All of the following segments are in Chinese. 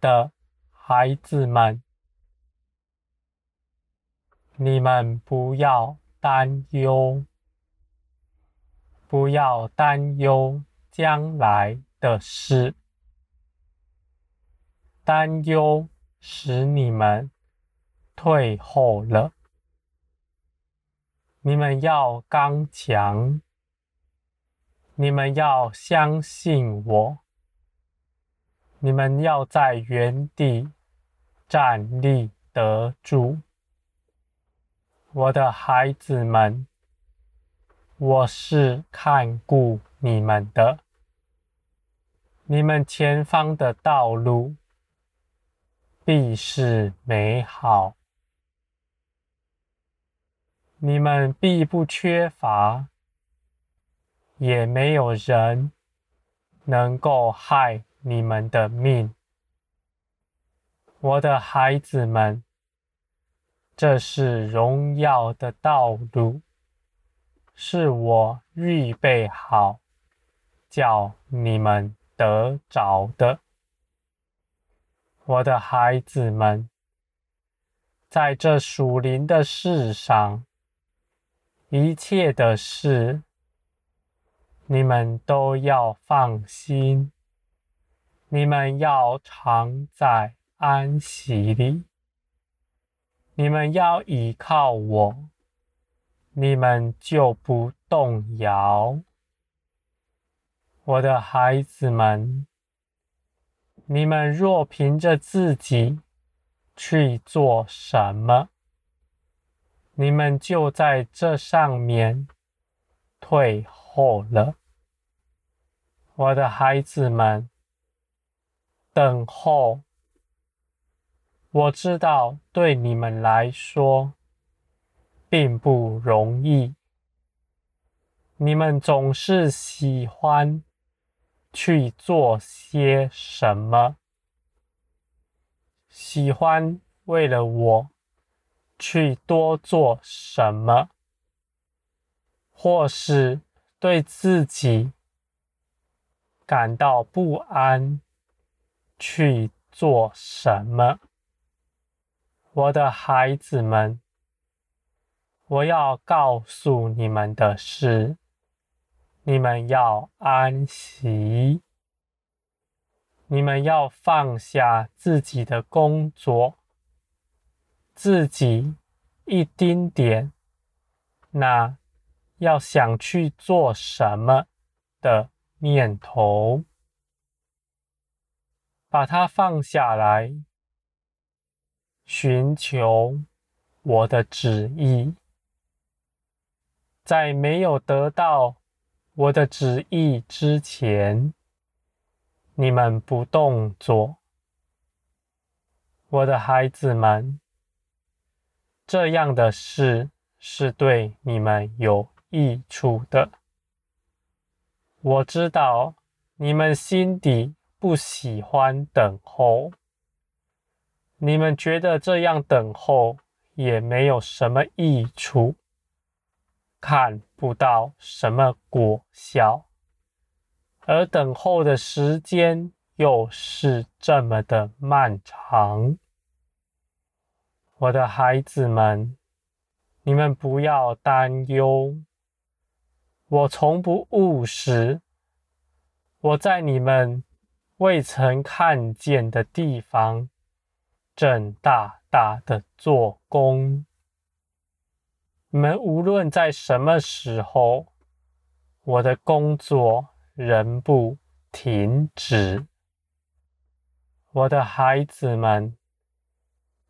的孩子们，你们不要担忧，不要担忧将来的事，担忧使你们退后了。你们要刚强，你们要相信我。你们要在原地站立得住，我的孩子们，我是看顾你们的。你们前方的道路必是美好，你们必不缺乏，也没有人能够害。你们的命，我的孩子们，这是荣耀的道路，是我预备好叫你们得着的。我的孩子们，在这属灵的事上，一切的事，你们都要放心。你们要常在安息里，你们要依靠我，你们就不动摇。我的孩子们，你们若凭着自己去做什么，你们就在这上面退后了。我的孩子们。等候，我知道对你们来说并不容易。你们总是喜欢去做些什么，喜欢为了我去多做什么，或是对自己感到不安。去做什么？我的孩子们，我要告诉你们的是，你们要安息，你们要放下自己的工作，自己一丁点，那要想去做什么的念头。把它放下来，寻求我的旨意。在没有得到我的旨意之前，你们不动作。我的孩子们，这样的事是对你们有益处的。我知道你们心底。不喜欢等候，你们觉得这样等候也没有什么益处，看不到什么果效，而等候的时间又是这么的漫长。我的孩子们，你们不要担忧，我从不误食，我在你们。未曾看见的地方，正大大的做工。你们无论在什么时候，我的工作仍不停止。我的孩子们，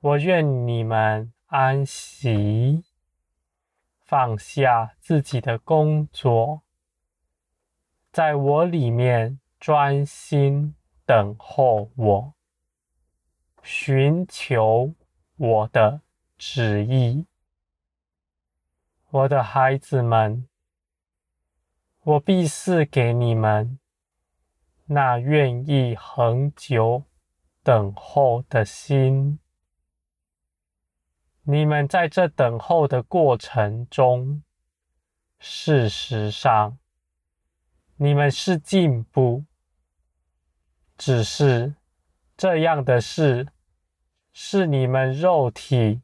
我愿你们安息，放下自己的工作，在我里面。专心等候我，寻求我的旨意。我的孩子们，我必赐给你们那愿意恒久等候的心。你们在这等候的过程中，事实上，你们是进步。只是这样的事是你们肉体、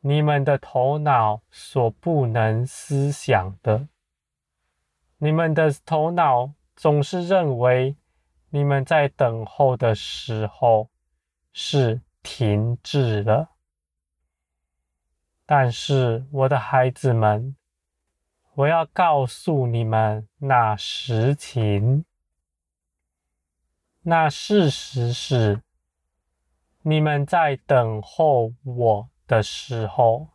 你们的头脑所不能思想的。你们的头脑总是认为你们在等候的时候是停滞了。但是，我的孩子们，我要告诉你们那实情。那事实是，你们在等候我的时候，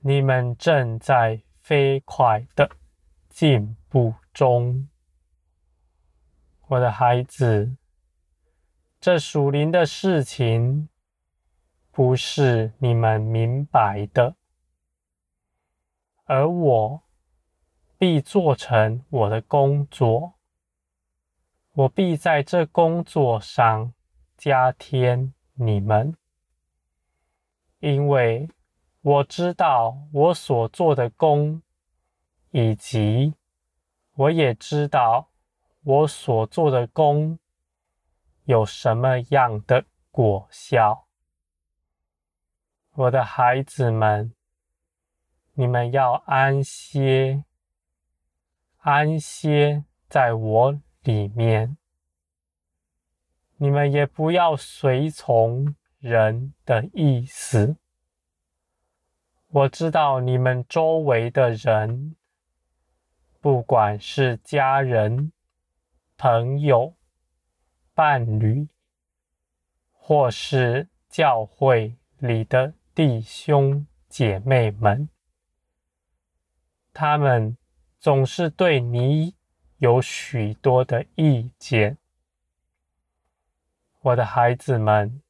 你们正在飞快的进步中。我的孩子，这属灵的事情不是你们明白的，而我必做成我的工作。我必在这工作上加添你们，因为我知道我所做的工，以及我也知道我所做的工有什么样的果效。我的孩子们，你们要安歇，安歇在我里面，你们也不要随从人的意思。我知道你们周围的人，不管是家人、朋友、伴侣，或是教会里的弟兄姐妹们，他们总是对你。有许多的意见，我的孩子们，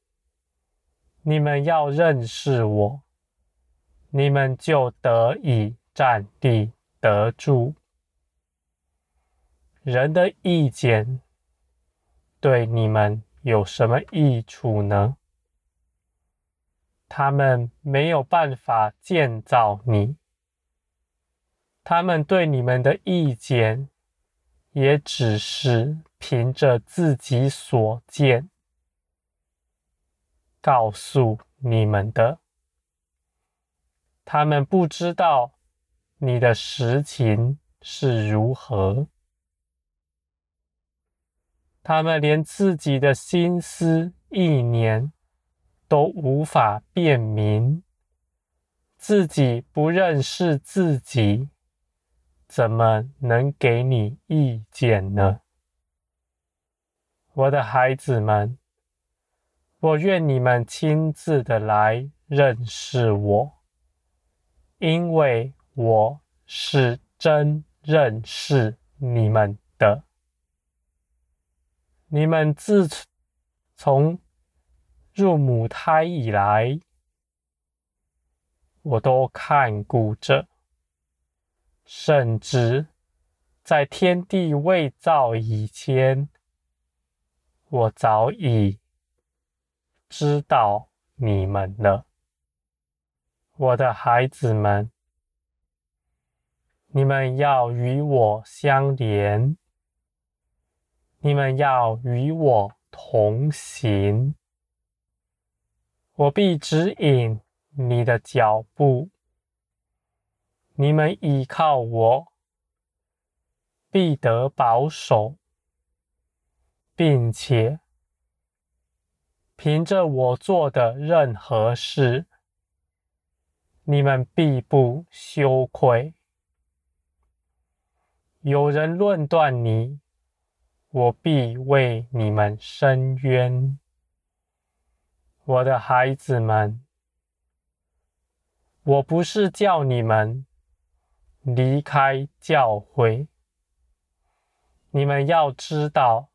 你们要认识我，你们就得以站立得住。人的意见对你们有什么益处呢？他们没有办法建造你，他们对你们的意见。也只是凭着自己所见告诉你们的，他们不知道你的实情是如何，他们连自己的心思意念都无法辨明，自己不认识自己。怎么能给你意见呢？我的孩子们，我愿你们亲自的来认识我，因为我是真认识你们的。你们自从入母胎以来，我都看顾着。甚至在天地未造以前，我早已知道你们了，我的孩子们，你们要与我相连，你们要与我同行，我必指引你的脚步。你们倚靠我，必得保守，并且凭着我做的任何事，你们必不羞愧。有人论断你，我必为你们伸冤。我的孩子们，我不是叫你们。离开教会，你们要知道，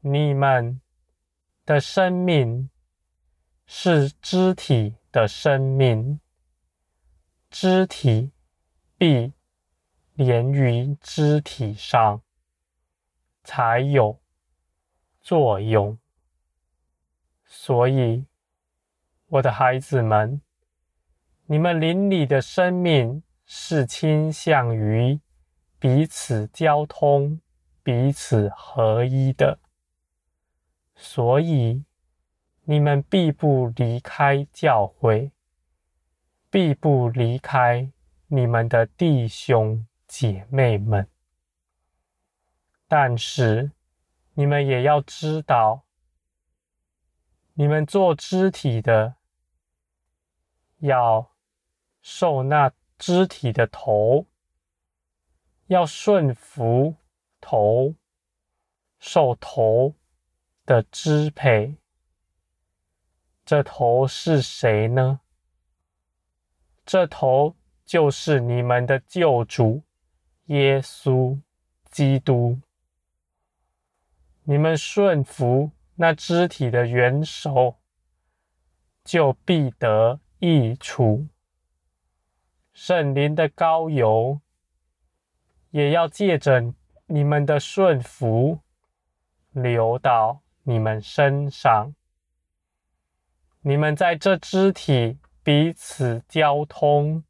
你们的生命是肢体的生命，肢体必连于肢体上才有作用。所以，我的孩子们，你们灵里的生命。是倾向于彼此交通、彼此合一的，所以你们必不离开教会，必不离开你们的弟兄姐妹们。但是你们也要知道，你们做肢体的，要受那肢体的头，要顺服头，受头的支配。这头是谁呢？这头就是你们的救主耶稣基督。你们顺服那肢体的元首，就必得益处。圣灵的膏油也要借着你们的顺服，流到你们身上。你们在这肢体彼此交通，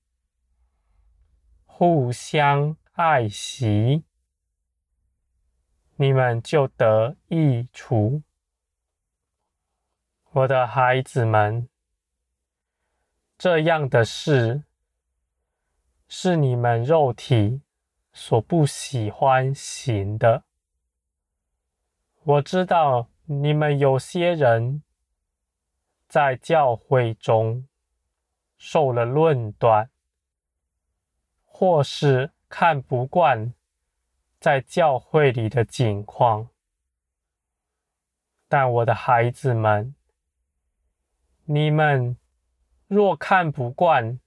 互相爱惜，你们就得益处。我的孩子们，这样的事是你们肉体所不喜欢行的。我知道你们有些人。在教会中受了论断，或是看不惯在教会里的景况，但我的孩子们，你们若看不惯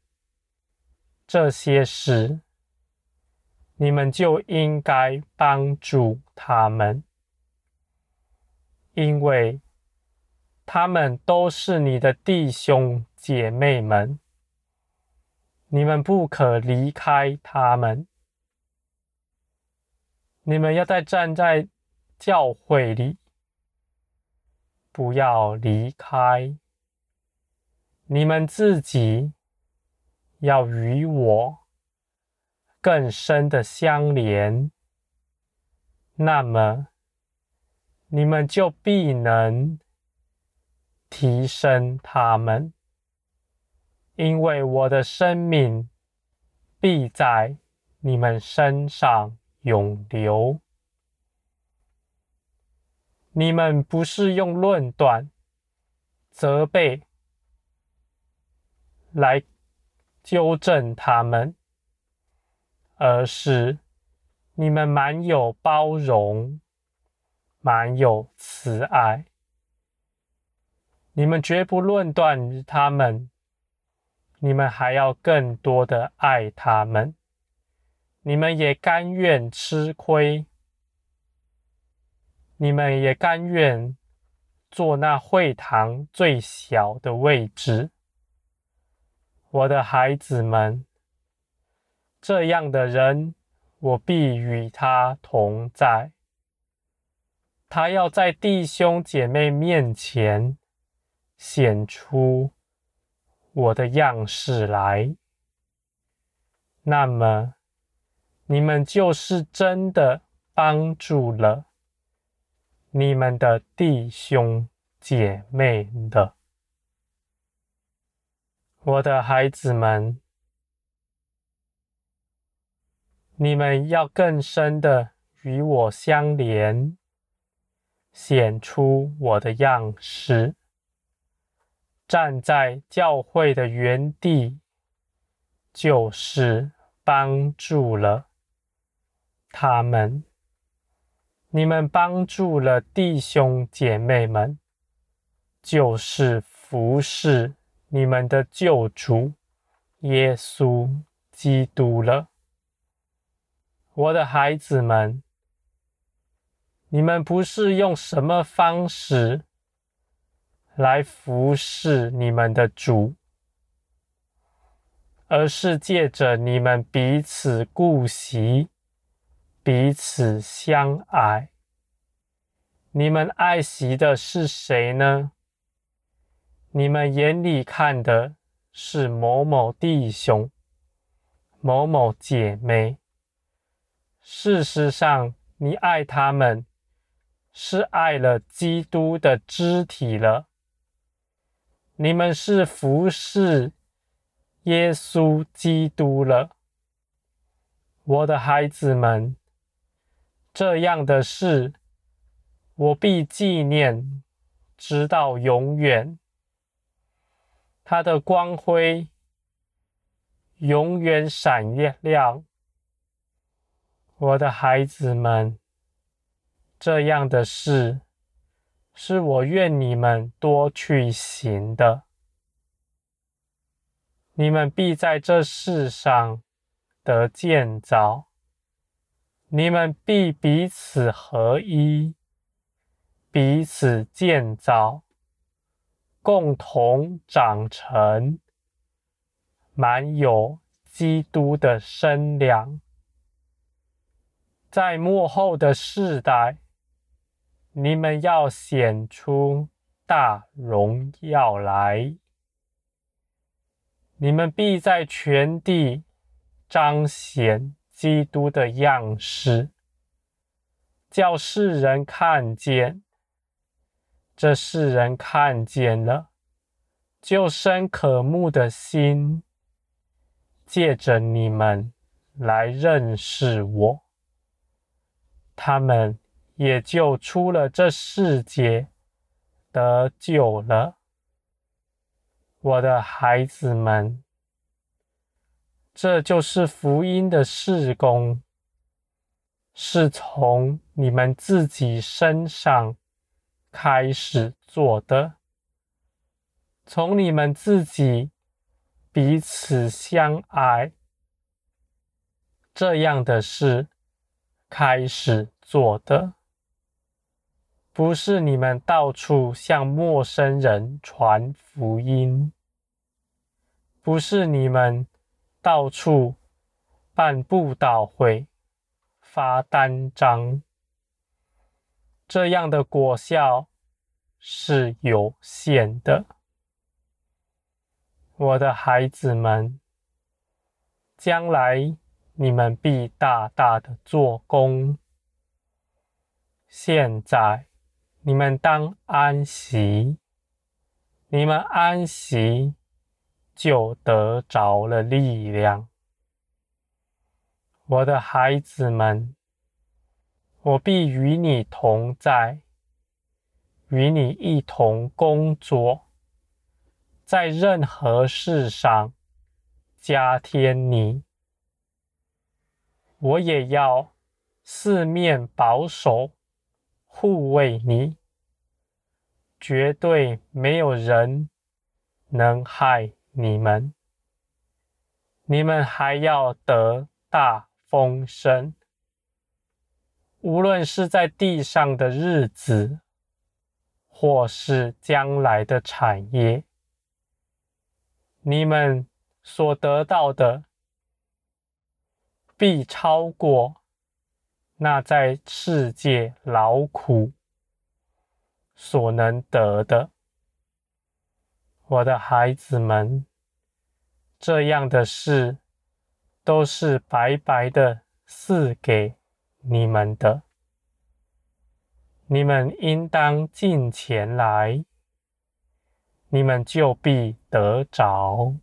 这些事，你们就应该帮助他们，因为。他们都是你的弟兄姐妹们，你们不可离开他们。你们要在站在教会里，不要离开。你们自己要与我更深的相连，那么你们就必能。提升他们，因为我的生命必在你们身上永留。你们不是用论断、责备来纠正他们，而是你们满有包容，满有慈爱。你们绝不论断他们，你们还要更多的爱他们。你们也甘愿吃亏，你们也甘愿坐那会堂最小的位置。我的孩子们，这样的人，我必与他同在。他要在弟兄姐妹面前。显出我的样式来，那么你们就是真的帮助了你们的弟兄姐妹的。我的孩子们，你们要更深的与我相连，显出我的样式。站在教会的原地，就是帮助了他们。你们帮助了弟兄姐妹们，就是服侍你们的救主耶稣基督了。我的孩子们，你们不是用什么方式来服侍你们的主，而是借着你们彼此顾惜、彼此相爱。你们爱惜的是谁呢？你们眼里看的是某某弟兄、某某姐妹。事实上，你爱他们，是爱了基督的肢体了。你们是服侍耶稣基督了，我的孩子们。这样的事，我必纪念，直到永远。他的光辉永远闪亮。我的孩子们，这样的事。是我愿你们多去行的，你们必在这世上得建造，你们必彼此合一，彼此建造，共同长成，满有基督的身量，在末后的世代。你们要显出大荣耀来，你们必在全地彰显基督的样式，叫世人看见。这世人看见了，就生渴慕的心，借着你们来认识我。他们。也就出了这世界，得救了，我的孩子们。这就是福音的事工，是从你们自己身上开始做的，从你们自己彼此相爱这样的事开始做的。不是你们到处向陌生人传福音，不是你们到处办布道会、发单张，这样的果效是有限的。我的孩子们，将来你们必大大的做工。现在。你们当安息，你们安息就得着了力量。我的孩子们，我必与你同在，与你一同工作，在任何事上加添你。我也要四面保守。护卫你，绝对没有人能害你们。你们还要得大丰盛，无论是在地上的日子，或是将来的产业，你们所得到的，必超过。那在世界劳苦所能得的，我的孩子们，这样的事都是白白的赐给你们的，你们应当进前来，你们就必得着。